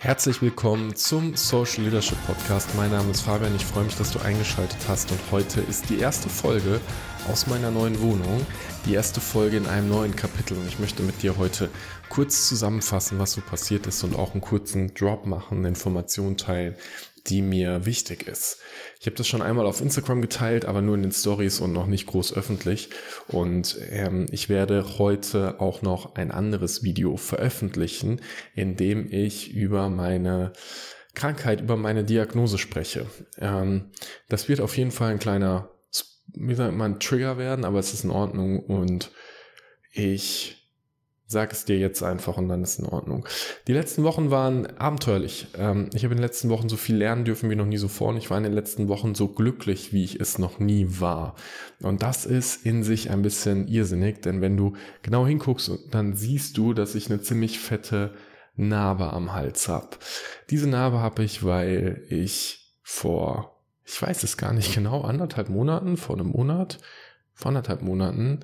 Herzlich willkommen zum Social Leadership Podcast. Mein Name ist Fabian. Ich freue mich, dass du eingeschaltet hast. Und heute ist die erste Folge aus meiner neuen Wohnung. Die erste Folge in einem neuen Kapitel. Und ich möchte mit dir heute kurz zusammenfassen, was so passiert ist und auch einen kurzen Drop machen, eine Information teilen, die mir wichtig ist. Ich habe das schon einmal auf Instagram geteilt, aber nur in den Stories und noch nicht groß öffentlich. Und ähm, ich werde heute auch noch ein anderes Video veröffentlichen, in dem ich über meine Krankheit, über meine Diagnose spreche. Ähm, das wird auf jeden Fall ein kleiner, wie sagt man, Trigger werden, aber es ist in Ordnung und ich Sag es dir jetzt einfach und dann ist in Ordnung. Die letzten Wochen waren abenteuerlich. Ähm, ich habe in den letzten Wochen so viel lernen dürfen wie noch nie so vor und ich war in den letzten Wochen so glücklich, wie ich es noch nie war. Und das ist in sich ein bisschen irrsinnig, denn wenn du genau hinguckst, dann siehst du, dass ich eine ziemlich fette Narbe am Hals habe. Diese Narbe habe ich, weil ich vor, ich weiß es gar nicht genau, anderthalb Monaten, vor einem Monat, vor anderthalb Monaten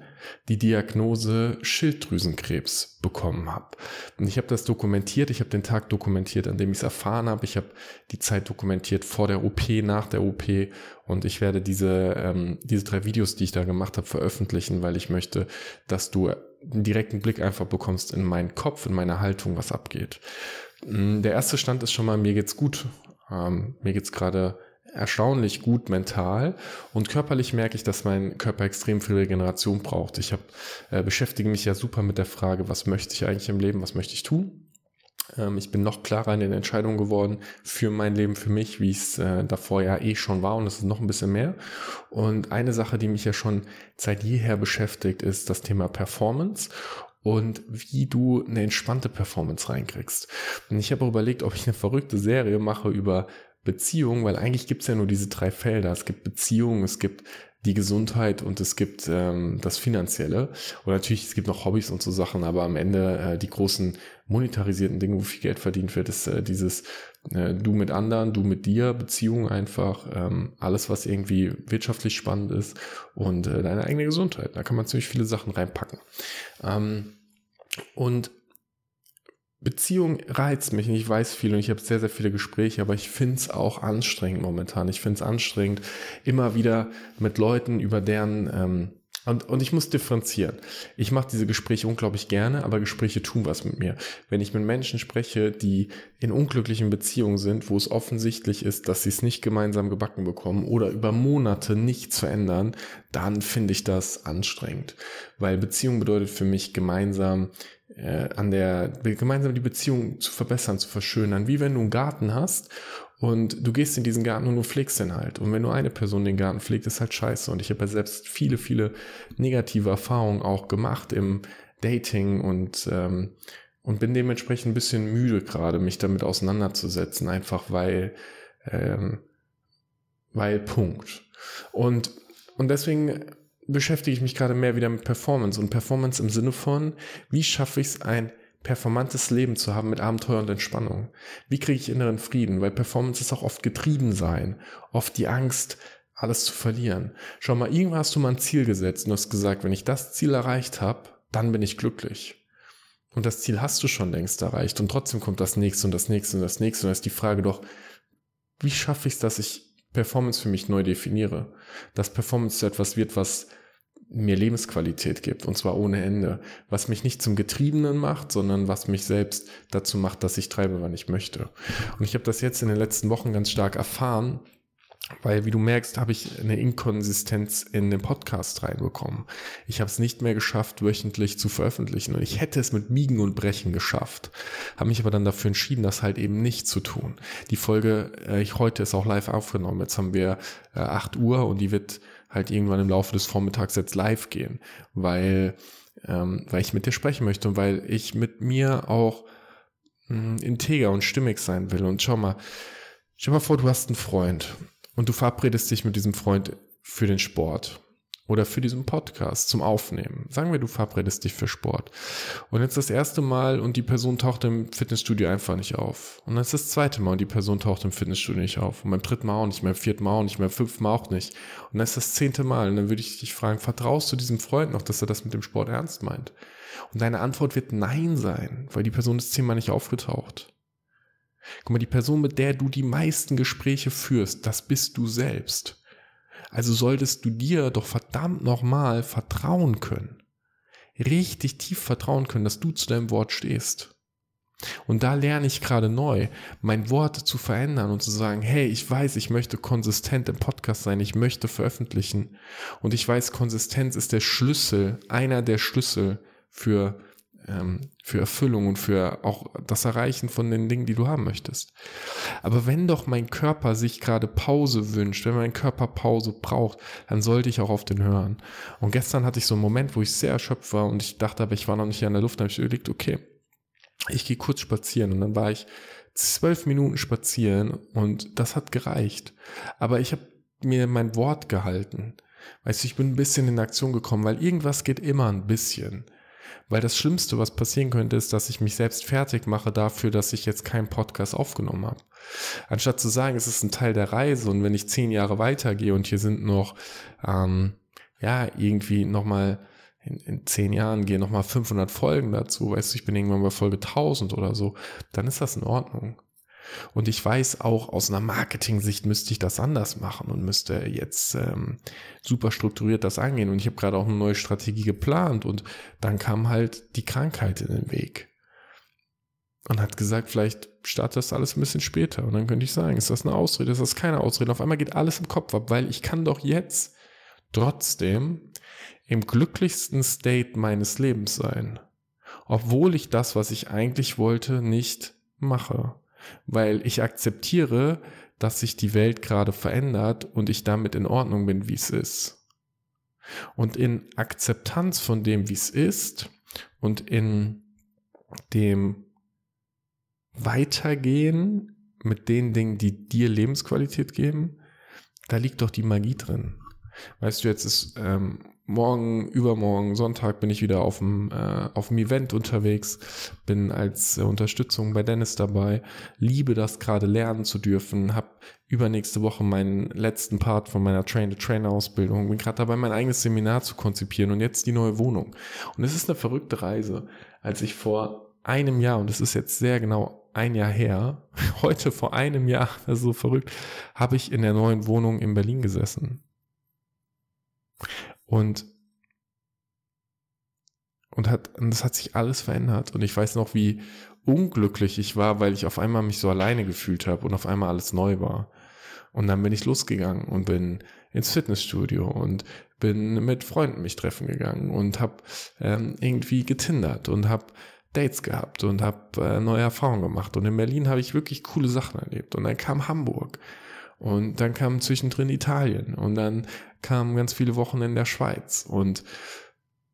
die Diagnose Schilddrüsenkrebs bekommen habe. Und ich habe das dokumentiert, ich habe den Tag dokumentiert, an dem ich es erfahren habe. Ich habe die Zeit dokumentiert vor der OP, nach der OP und ich werde diese, ähm, diese drei Videos, die ich da gemacht habe, veröffentlichen, weil ich möchte, dass du einen direkten Blick einfach bekommst in meinen Kopf, in meine Haltung, was abgeht. Mm, der erste Stand ist schon mal, mir geht's gut. Ähm, mir geht's gerade erstaunlich gut mental und körperlich merke ich, dass mein Körper extrem viel Regeneration braucht. Ich hab, äh, beschäftige mich ja super mit der Frage, was möchte ich eigentlich im Leben, was möchte ich tun? Ähm, ich bin noch klarer in den Entscheidungen geworden für mein Leben, für mich, wie es äh, davor ja eh schon war und es ist noch ein bisschen mehr. Und eine Sache, die mich ja schon seit jeher beschäftigt, ist das Thema Performance und wie du eine entspannte Performance reinkriegst. Und ich habe überlegt, ob ich eine verrückte Serie mache über Beziehung, weil eigentlich gibt es ja nur diese drei Felder. Es gibt Beziehungen, es gibt die Gesundheit und es gibt ähm, das Finanzielle. Und natürlich, es gibt noch Hobbys und so Sachen, aber am Ende äh, die großen monetarisierten Dinge, wo viel Geld verdient wird, ist äh, dieses äh, du mit anderen, du mit dir, Beziehung einfach, ähm, alles, was irgendwie wirtschaftlich spannend ist und äh, deine eigene Gesundheit. Da kann man ziemlich viele Sachen reinpacken. Ähm, und Beziehung reizt mich und ich weiß viel und ich habe sehr, sehr viele Gespräche, aber ich finde es auch anstrengend momentan. Ich finde es anstrengend, immer wieder mit Leuten über deren ähm, und, und ich muss differenzieren. Ich mache diese Gespräche unglaublich gerne, aber Gespräche tun was mit mir. Wenn ich mit Menschen spreche, die in unglücklichen Beziehungen sind, wo es offensichtlich ist, dass sie es nicht gemeinsam gebacken bekommen oder über Monate nichts verändern, dann finde ich das anstrengend. Weil Beziehung bedeutet für mich gemeinsam äh, an der gemeinsam die Beziehung zu verbessern, zu verschönern, wie wenn du einen Garten hast und du gehst in diesen Garten und du pflegst den halt. Und wenn nur eine Person den Garten pflegt, ist halt scheiße. Und ich habe ja selbst viele, viele negative Erfahrungen auch gemacht im Dating und ähm, und bin dementsprechend ein bisschen müde gerade, mich damit auseinanderzusetzen, einfach weil ähm, weil Punkt. Und und deswegen beschäftige ich mich gerade mehr wieder mit Performance und Performance im Sinne von, wie schaffe ich es, ein performantes Leben zu haben mit Abenteuer und Entspannung? Wie kriege ich inneren Frieden? Weil Performance ist auch oft getrieben sein, oft die Angst, alles zu verlieren. Schau mal, irgendwann hast du mal ein Ziel gesetzt und hast gesagt, wenn ich das Ziel erreicht habe, dann bin ich glücklich. Und das Ziel hast du schon längst erreicht und trotzdem kommt das nächste und das nächste und das nächste und da ist die Frage doch, wie schaffe ich es, dass ich Performance für mich neu definiere. Dass Performance zu etwas wird, was mir Lebensqualität gibt und zwar ohne Ende. Was mich nicht zum Getriebenen macht, sondern was mich selbst dazu macht, dass ich treibe, wann ich möchte. Und ich habe das jetzt in den letzten Wochen ganz stark erfahren, weil, wie du merkst, habe ich eine Inkonsistenz in den Podcast reinbekommen. Ich habe es nicht mehr geschafft, wöchentlich zu veröffentlichen. Und ich hätte es mit Biegen und Brechen geschafft. Habe mich aber dann dafür entschieden, das halt eben nicht zu tun. Die Folge, äh, ich heute ist auch live aufgenommen. Jetzt haben wir äh, 8 Uhr und die wird halt irgendwann im Laufe des Vormittags jetzt live gehen, weil, ähm, weil ich mit dir sprechen möchte und weil ich mit mir auch mh, hm, integer und stimmig sein will. Und schau mal, stell mal vor, du hast einen Freund und du verabredest dich mit diesem Freund für den Sport oder für diesen Podcast zum Aufnehmen. Sagen wir, du verabredest dich für Sport. Und jetzt das erste Mal und die Person taucht im Fitnessstudio einfach nicht auf. Und dann ist das zweite Mal und die Person taucht im Fitnessstudio nicht auf. Und beim dritten Mal auch nicht, beim vierten Mal auch nicht, beim fünften Mal auch nicht. Und dann ist das zehnte Mal. Und dann würde ich dich fragen, vertraust du diesem Freund noch, dass er das mit dem Sport ernst meint? Und deine Antwort wird Nein sein, weil die Person ist zehnmal nicht aufgetaucht. Guck mal, die Person, mit der du die meisten Gespräche führst, das bist du selbst. Also solltest du dir doch verdammt nochmal vertrauen können. Richtig tief vertrauen können, dass du zu deinem Wort stehst. Und da lerne ich gerade neu, mein Wort zu verändern und zu sagen, hey, ich weiß, ich möchte konsistent im Podcast sein, ich möchte veröffentlichen. Und ich weiß, Konsistenz ist der Schlüssel, einer der Schlüssel für, ähm, für Erfüllung und für auch das Erreichen von den Dingen, die du haben möchtest. Aber wenn doch mein Körper sich gerade Pause wünscht, wenn mein Körper Pause braucht, dann sollte ich auch auf den hören. Und gestern hatte ich so einen Moment, wo ich sehr erschöpft war und ich dachte, aber ich war noch nicht in der Luft, da habe ich überlegt, okay, ich gehe kurz spazieren und dann war ich zwölf Minuten spazieren und das hat gereicht. Aber ich habe mir mein Wort gehalten. Weißt du, ich bin ein bisschen in Aktion gekommen, weil irgendwas geht immer ein bisschen. Weil das Schlimmste, was passieren könnte, ist, dass ich mich selbst fertig mache dafür, dass ich jetzt keinen Podcast aufgenommen habe. Anstatt zu sagen, es ist ein Teil der Reise und wenn ich zehn Jahre weitergehe und hier sind noch, ähm, ja, irgendwie nochmal in, in zehn Jahren gehen nochmal 500 Folgen dazu, weißt du, ich bin irgendwann bei Folge 1000 oder so, dann ist das in Ordnung. Und ich weiß auch, aus einer Marketing-Sicht müsste ich das anders machen und müsste jetzt ähm, super strukturiert das angehen. Und ich habe gerade auch eine neue Strategie geplant und dann kam halt die Krankheit in den Weg. Und hat gesagt, vielleicht startet das alles ein bisschen später. Und dann könnte ich sagen, ist das eine Ausrede, ist das keine Ausrede? Auf einmal geht alles im Kopf ab, weil ich kann doch jetzt trotzdem im glücklichsten State meines Lebens sein, obwohl ich das, was ich eigentlich wollte, nicht mache, weil ich akzeptiere, dass sich die Welt gerade verändert und ich damit in Ordnung bin, wie es ist. Und in Akzeptanz von dem, wie es ist und in dem Weitergehen mit den Dingen, die dir Lebensqualität geben, da liegt doch die Magie drin. Weißt du, jetzt ist ähm, morgen, übermorgen, Sonntag bin ich wieder auf dem, äh, auf dem Event unterwegs, bin als äh, Unterstützung bei Dennis dabei, liebe das gerade lernen zu dürfen, habe übernächste Woche meinen letzten Part von meiner Train-to-Trainer-Ausbildung, bin gerade dabei, mein eigenes Seminar zu konzipieren und jetzt die neue Wohnung. Und es ist eine verrückte Reise, als ich vor einem Jahr, und es ist jetzt sehr genau ein Jahr her, heute vor einem Jahr, das ist so verrückt, habe ich in der neuen Wohnung in Berlin gesessen. Und, und hat, und das hat sich alles verändert. Und ich weiß noch, wie unglücklich ich war, weil ich auf einmal mich so alleine gefühlt habe und auf einmal alles neu war. Und dann bin ich losgegangen und bin ins Fitnessstudio und bin mit Freunden mich treffen gegangen und habe ähm, irgendwie getindert und habe Dates gehabt und habe äh, neue Erfahrungen gemacht. Und in Berlin habe ich wirklich coole Sachen erlebt. Und dann kam Hamburg und dann kam zwischendrin Italien und dann kamen ganz viele Wochen in der Schweiz. Und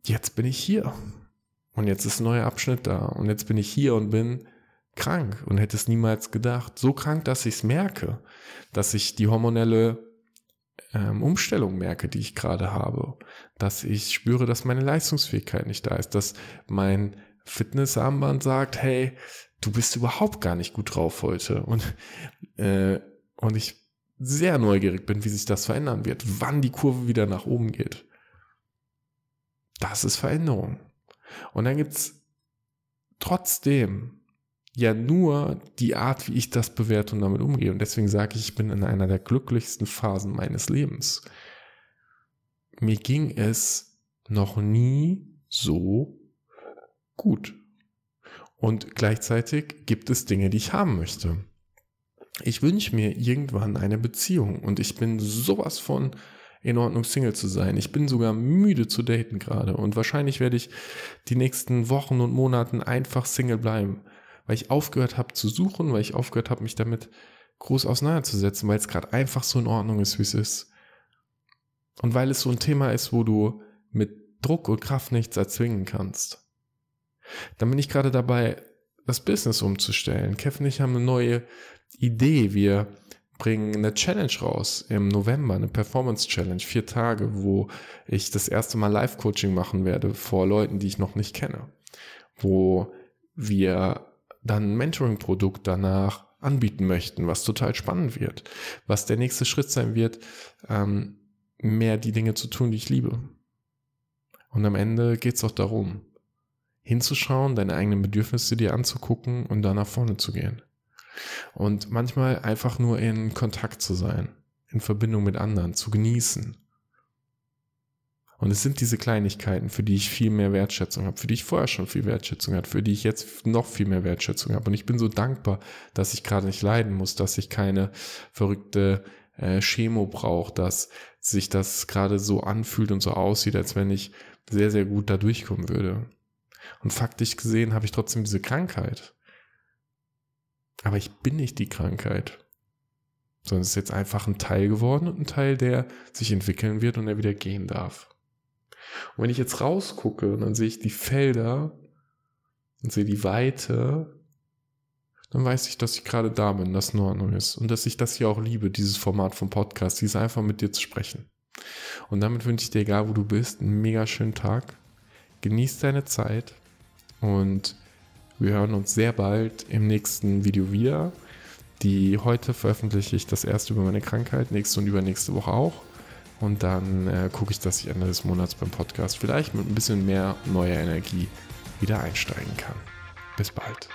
jetzt bin ich hier. Und jetzt ist ein neuer Abschnitt da. Und jetzt bin ich hier und bin krank und hätte es niemals gedacht. So krank, dass ich es merke, dass ich die hormonelle ähm, Umstellung merke, die ich gerade habe. Dass ich spüre, dass meine Leistungsfähigkeit nicht da ist. Dass mein Fitnessarmband sagt, hey, du bist überhaupt gar nicht gut drauf heute. Und, äh, und ich sehr neugierig bin, wie sich das verändern wird, wann die Kurve wieder nach oben geht. Das ist Veränderung. Und dann gibt's trotzdem ja nur die Art, wie ich das bewerte und damit umgehe. Und deswegen sage ich, ich bin in einer der glücklichsten Phasen meines Lebens. Mir ging es noch nie so gut. Und gleichzeitig gibt es Dinge, die ich haben möchte ich wünsche mir irgendwann eine Beziehung und ich bin sowas von in Ordnung, Single zu sein. Ich bin sogar müde zu daten gerade und wahrscheinlich werde ich die nächsten Wochen und Monaten einfach Single bleiben, weil ich aufgehört habe zu suchen, weil ich aufgehört habe, mich damit groß auseinanderzusetzen, weil es gerade einfach so in Ordnung ist, wie es ist. Und weil es so ein Thema ist, wo du mit Druck und Kraft nichts erzwingen kannst. Dann bin ich gerade dabei, das Business umzustellen. Kev und ich haben eine neue Idee. Wir bringen eine Challenge raus im November, eine Performance Challenge, vier Tage, wo ich das erste Mal Live-Coaching machen werde vor Leuten, die ich noch nicht kenne, wo wir dann ein Mentoring-Produkt danach anbieten möchten, was total spannend wird, was der nächste Schritt sein wird, ähm, mehr die Dinge zu tun, die ich liebe. Und am Ende geht es auch darum, hinzuschauen, deine eigenen Bedürfnisse dir anzugucken und dann nach vorne zu gehen. Und manchmal einfach nur in Kontakt zu sein, in Verbindung mit anderen, zu genießen. Und es sind diese Kleinigkeiten, für die ich viel mehr Wertschätzung habe, für die ich vorher schon viel Wertschätzung hatte, für die ich jetzt noch viel mehr Wertschätzung habe. Und ich bin so dankbar, dass ich gerade nicht leiden muss, dass ich keine verrückte äh, Chemo brauche, dass sich das gerade so anfühlt und so aussieht, als wenn ich sehr, sehr gut da durchkommen würde. Und faktisch gesehen habe ich trotzdem diese Krankheit. Aber ich bin nicht die Krankheit. Sondern es ist jetzt einfach ein Teil geworden und ein Teil, der sich entwickeln wird und der wieder gehen darf. Und wenn ich jetzt rausgucke, dann sehe ich die Felder und sehe die Weite, dann weiß ich, dass ich gerade da bin, dass in Ordnung ist und dass ich das hier auch liebe, dieses Format vom Podcast, dieses einfach mit dir zu sprechen. Und damit wünsche ich dir, egal wo du bist, einen mega schönen Tag. Genieß deine Zeit und wir hören uns sehr bald im nächsten Video wieder. Die heute veröffentliche ich das erste über meine Krankheit, nächste und übernächste Woche auch. Und dann äh, gucke ich, dass ich Ende des Monats beim Podcast vielleicht mit ein bisschen mehr neuer Energie wieder einsteigen kann. Bis bald.